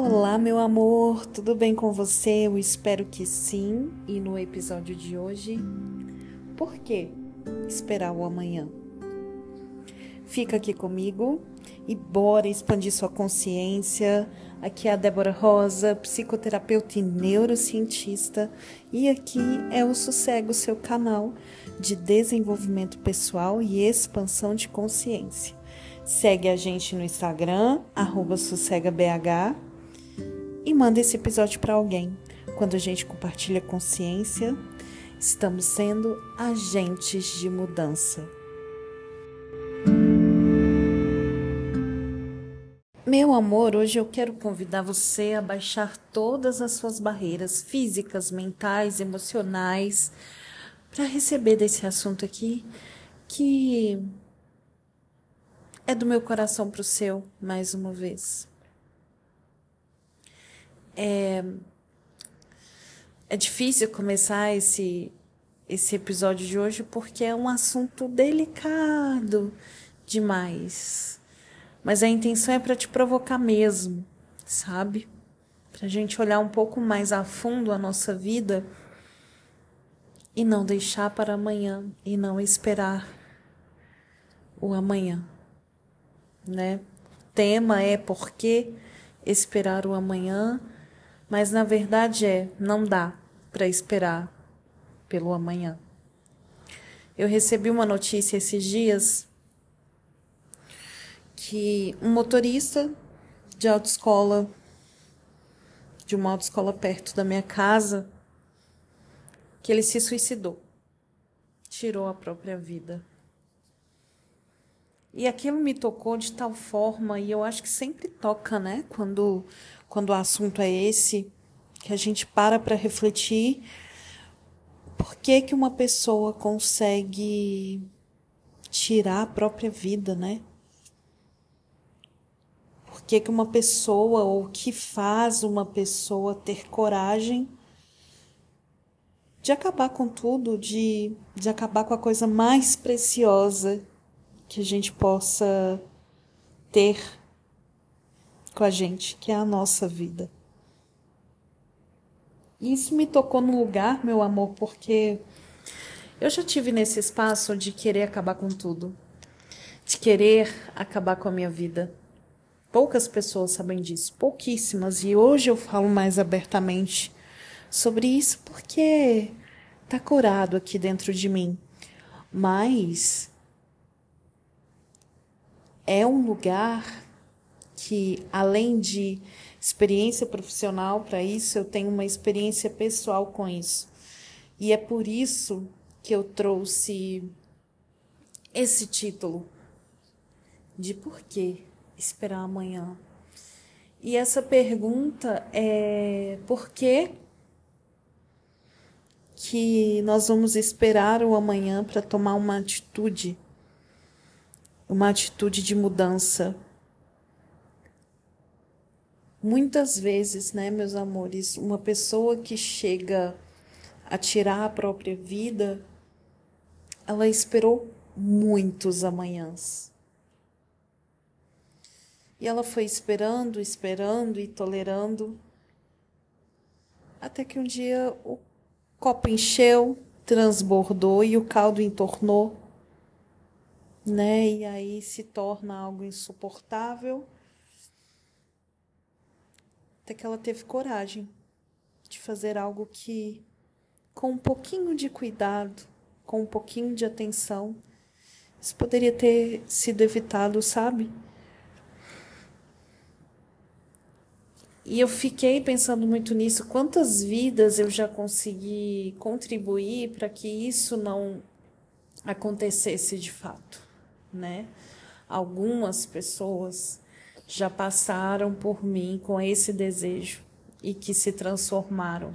Olá, meu amor, tudo bem com você? Eu espero que sim. E no episódio de hoje, por que esperar o amanhã? Fica aqui comigo e bora expandir sua consciência. Aqui é a Débora Rosa, psicoterapeuta e neurocientista, e aqui é o Sossego, seu canal de desenvolvimento pessoal e expansão de consciência. Segue a gente no Instagram, sossegabh, e manda esse episódio para alguém. Quando a gente compartilha consciência, estamos sendo agentes de mudança. Meu amor, hoje eu quero convidar você a baixar todas as suas barreiras físicas, mentais, emocionais, para receber desse assunto aqui que é do meu coração para o seu, mais uma vez. É, é difícil começar esse, esse episódio de hoje porque é um assunto delicado demais. Mas a intenção é para te provocar mesmo, sabe? Para a gente olhar um pouco mais a fundo a nossa vida e não deixar para amanhã e não esperar o amanhã, né? Tema é por que esperar o amanhã mas na verdade é, não dá para esperar pelo amanhã. Eu recebi uma notícia esses dias que um motorista de autoescola, de uma autoescola perto da minha casa, que ele se suicidou, tirou a própria vida. E aquilo me tocou de tal forma, e eu acho que sempre toca, né? Quando quando o assunto é esse, que a gente para para refletir por que, que uma pessoa consegue tirar a própria vida, né? Por que, que uma pessoa, ou o que faz uma pessoa ter coragem de acabar com tudo, de, de acabar com a coisa mais preciosa que a gente possa ter com a gente, que é a nossa vida. Isso me tocou no lugar, meu amor, porque eu já tive nesse espaço de querer acabar com tudo, de querer acabar com a minha vida. Poucas pessoas sabem disso, pouquíssimas, e hoje eu falo mais abertamente sobre isso porque tá curado aqui dentro de mim. Mas é um lugar que além de experiência profissional para isso, eu tenho uma experiência pessoal com isso. E é por isso que eu trouxe esse título de por que esperar amanhã. E essa pergunta é por que que nós vamos esperar o amanhã para tomar uma atitude, uma atitude de mudança, Muitas vezes, né, meus amores, uma pessoa que chega a tirar a própria vida, ela esperou muitos amanhãs. E ela foi esperando, esperando e tolerando, até que um dia o copo encheu, transbordou e o caldo entornou, né? E aí se torna algo insuportável até que ela teve coragem de fazer algo que, com um pouquinho de cuidado, com um pouquinho de atenção, isso poderia ter sido evitado, sabe? E eu fiquei pensando muito nisso, quantas vidas eu já consegui contribuir para que isso não acontecesse de fato, né? Algumas pessoas já passaram por mim com esse desejo e que se transformaram.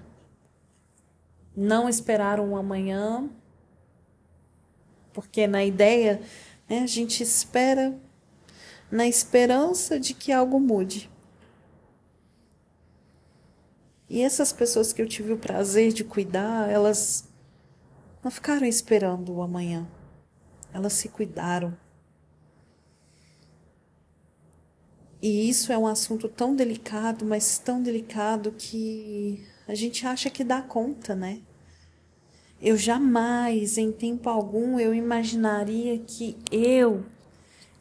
Não esperaram um amanhã, porque na ideia né, a gente espera na esperança de que algo mude. E essas pessoas que eu tive o prazer de cuidar, elas não ficaram esperando o amanhã. Elas se cuidaram. E isso é um assunto tão delicado, mas tão delicado que a gente acha que dá conta, né? Eu jamais, em tempo algum, eu imaginaria que eu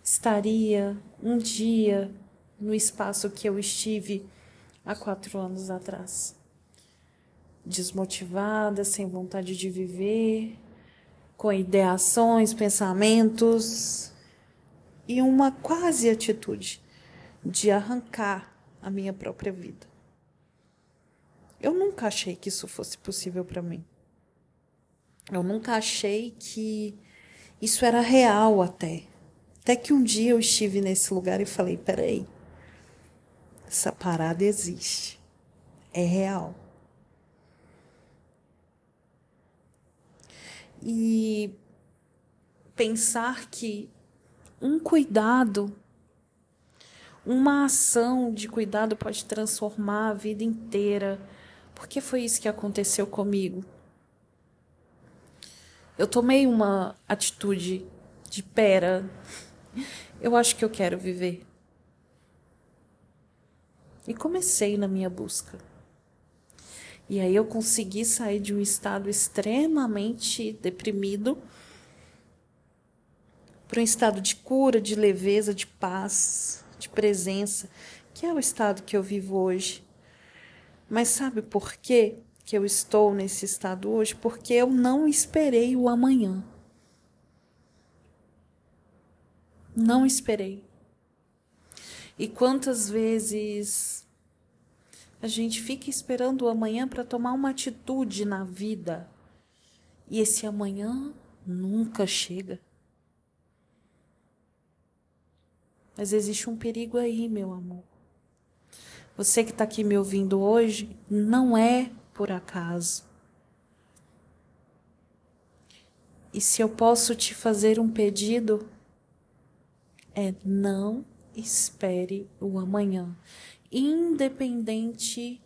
estaria um dia no espaço que eu estive há quatro anos atrás. Desmotivada, sem vontade de viver, com ideações, pensamentos e uma quase atitude de arrancar a minha própria vida. Eu nunca achei que isso fosse possível para mim. Eu nunca achei que isso era real até. Até que um dia eu estive nesse lugar e falei: peraí, essa parada existe. É real. E pensar que um cuidado uma ação de cuidado pode transformar a vida inteira, porque foi isso que aconteceu comigo. Eu tomei uma atitude de pera, eu acho que eu quero viver. E comecei na minha busca. E aí eu consegui sair de um estado extremamente deprimido para um estado de cura, de leveza, de paz, de presença, que é o estado que eu vivo hoje. Mas sabe por quê que eu estou nesse estado hoje? Porque eu não esperei o amanhã. Não esperei. E quantas vezes a gente fica esperando o amanhã para tomar uma atitude na vida e esse amanhã nunca chega. Mas existe um perigo aí, meu amor. Você que está aqui me ouvindo hoje, não é por acaso. E se eu posso te fazer um pedido, é não espere o amanhã, independente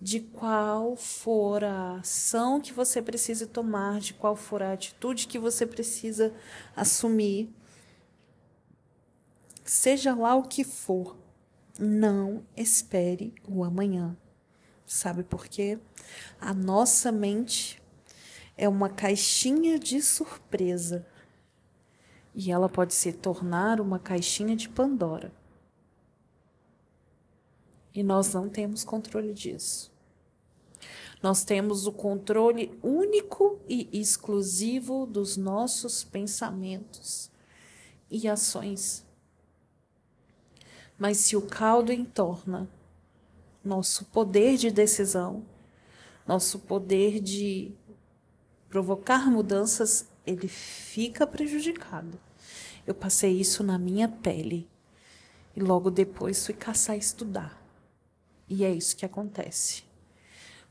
de qual for a ação que você precisa tomar, de qual for a atitude que você precisa assumir seja lá o que for, não espere o amanhã. Sabe por quê? A nossa mente é uma caixinha de surpresa e ela pode se tornar uma caixinha de Pandora. E nós não temos controle disso. Nós temos o controle único e exclusivo dos nossos pensamentos e ações. Mas se o caldo entorna nosso poder de decisão, nosso poder de provocar mudanças, ele fica prejudicado. Eu passei isso na minha pele e logo depois fui caçar estudar. E é isso que acontece.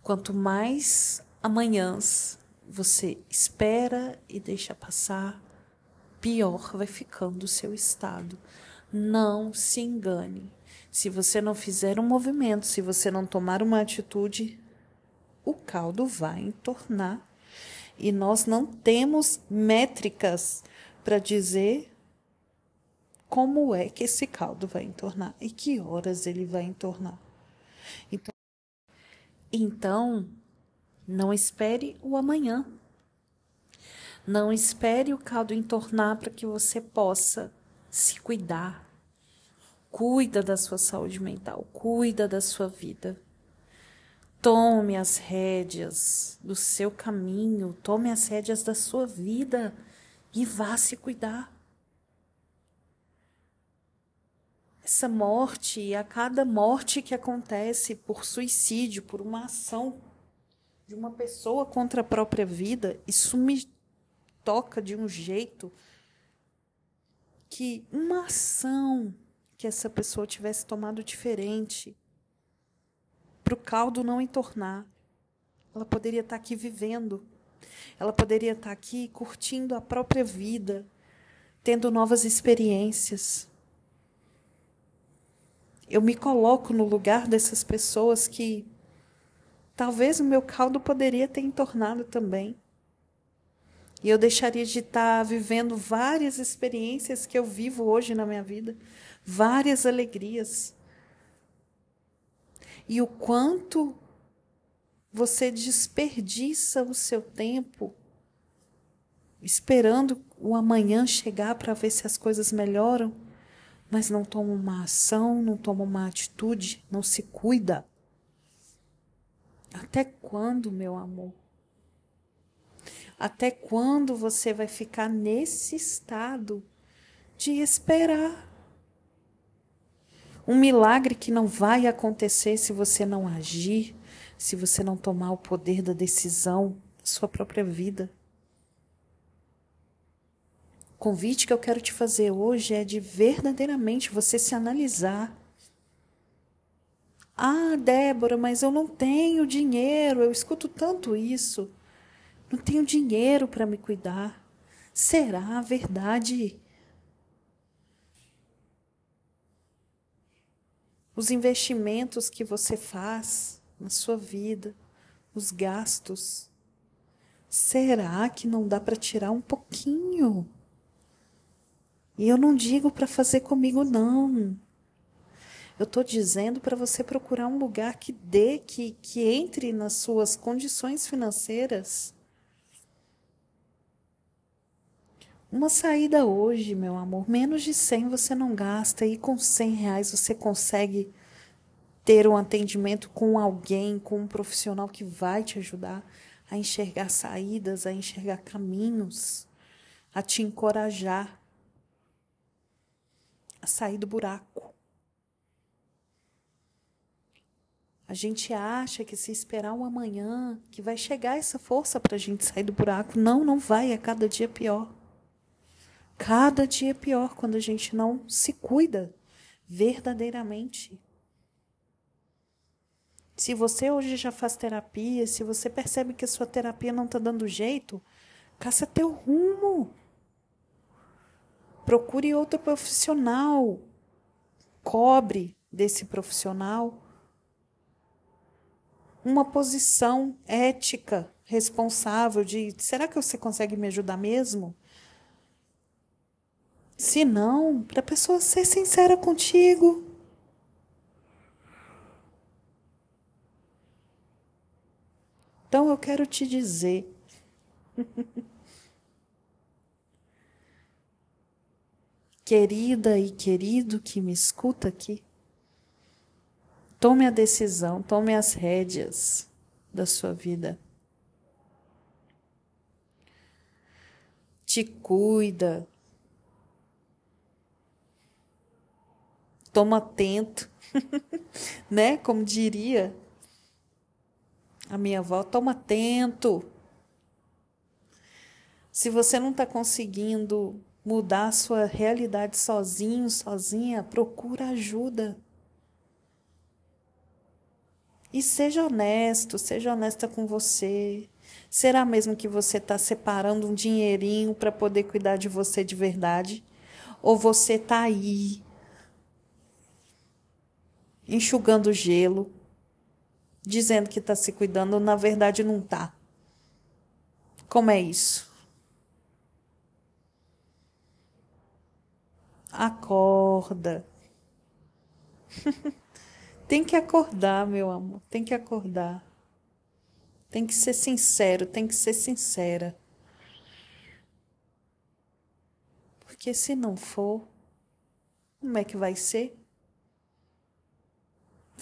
Quanto mais amanhãs você espera e deixa passar, pior vai ficando o seu estado. Não se engane. Se você não fizer um movimento, se você não tomar uma atitude, o caldo vai entornar. E nós não temos métricas para dizer como é que esse caldo vai entornar e que horas ele vai entornar. Então, então não espere o amanhã. Não espere o caldo entornar para que você possa se cuidar. Cuida da sua saúde mental, cuida da sua vida. Tome as rédeas do seu caminho, tome as rédeas da sua vida e vá se cuidar. Essa morte, a cada morte que acontece por suicídio, por uma ação de uma pessoa contra a própria vida, isso me toca de um jeito que uma ação que essa pessoa tivesse tomado diferente para o caldo não entornar. Ela poderia estar tá aqui vivendo, ela poderia estar tá aqui curtindo a própria vida, tendo novas experiências. Eu me coloco no lugar dessas pessoas que talvez o meu caldo poderia ter entornado também. E eu deixaria de estar vivendo várias experiências que eu vivo hoje na minha vida, várias alegrias. E o quanto você desperdiça o seu tempo esperando o amanhã chegar para ver se as coisas melhoram, mas não toma uma ação, não toma uma atitude, não se cuida. Até quando, meu amor? Até quando você vai ficar nesse estado de esperar? Um milagre que não vai acontecer se você não agir, se você não tomar o poder da decisão da sua própria vida. O convite que eu quero te fazer hoje é de verdadeiramente você se analisar. Ah, Débora, mas eu não tenho dinheiro, eu escuto tanto isso. Não tenho dinheiro para me cuidar. Será verdade? Os investimentos que você faz, na sua vida, os gastos. Será que não dá para tirar um pouquinho? E eu não digo para fazer comigo, não. Eu estou dizendo para você procurar um lugar que dê, que, que entre nas suas condições financeiras. Uma saída hoje, meu amor, menos de 100 você não gasta e com 100 reais você consegue ter um atendimento com alguém, com um profissional que vai te ajudar a enxergar saídas, a enxergar caminhos, a te encorajar a sair do buraco. A gente acha que se esperar um amanhã, que vai chegar essa força para a gente sair do buraco. Não, não vai, é cada dia pior. Cada dia é pior quando a gente não se cuida verdadeiramente. Se você hoje já faz terapia, se você percebe que a sua terapia não está dando jeito, caça teu rumo. Procure outro profissional. Cobre desse profissional uma posição ética, responsável de será que você consegue me ajudar mesmo? Se não, para a pessoa ser sincera contigo. Então eu quero te dizer. Querida e querido que me escuta aqui, tome a decisão, tome as rédeas da sua vida. Te cuida. Toma atento, né? Como diria a minha avó, toma atento. Se você não está conseguindo mudar a sua realidade sozinho, sozinha, procura ajuda. E seja honesto, seja honesta com você. Será mesmo que você está separando um dinheirinho para poder cuidar de você de verdade? Ou você está aí enxugando gelo, dizendo que está se cuidando, na verdade não está. Como é isso? Acorda. tem que acordar, meu amor. Tem que acordar. Tem que ser sincero, tem que ser sincera. Porque se não for, como é que vai ser?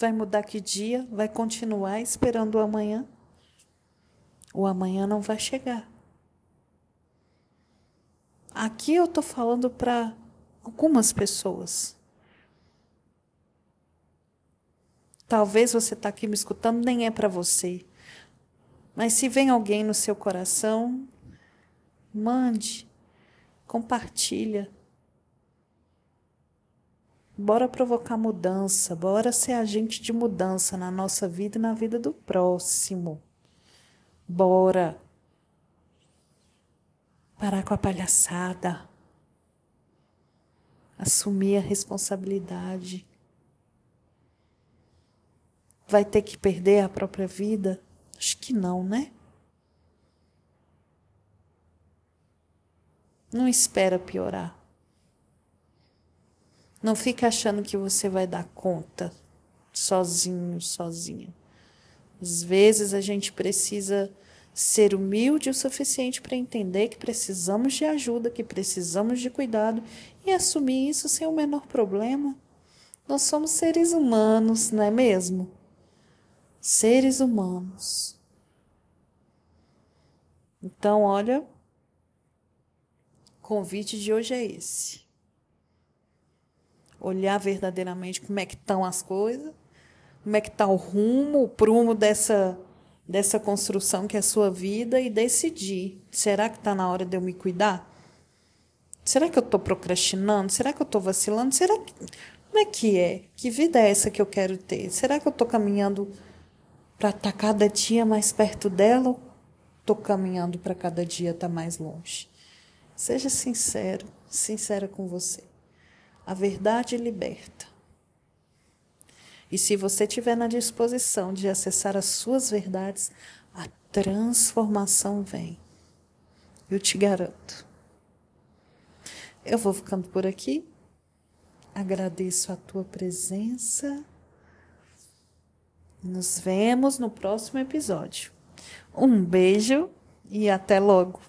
Vai mudar que dia? Vai continuar esperando o amanhã? O amanhã não vai chegar. Aqui eu estou falando para algumas pessoas. Talvez você está aqui me escutando, nem é para você. Mas se vem alguém no seu coração, mande, compartilha. Bora provocar mudança, bora ser agente de mudança na nossa vida e na vida do próximo. Bora. Parar com a palhaçada. Assumir a responsabilidade. Vai ter que perder a própria vida? Acho que não, né? Não espera piorar. Não fica achando que você vai dar conta sozinho, sozinha. Às vezes a gente precisa ser humilde o suficiente para entender que precisamos de ajuda, que precisamos de cuidado e assumir isso sem o menor problema. Nós somos seres humanos, não é mesmo? Seres humanos. Então, olha, o convite de hoje é esse. Olhar verdadeiramente como é que estão as coisas, como é que está o rumo, o prumo dessa dessa construção que é a sua vida e decidir: será que está na hora de eu me cuidar? Será que eu estou procrastinando? Será que eu estou vacilando? Será que. Como é que é? Que vida é essa que eu quero ter? Será que eu estou caminhando para estar tá cada dia mais perto dela ou estou caminhando para cada dia estar tá mais longe? Seja sincero, sincera com você. A verdade liberta. E se você tiver na disposição de acessar as suas verdades, a transformação vem. Eu te garanto. Eu vou ficando por aqui. Agradeço a tua presença. Nos vemos no próximo episódio. Um beijo e até logo.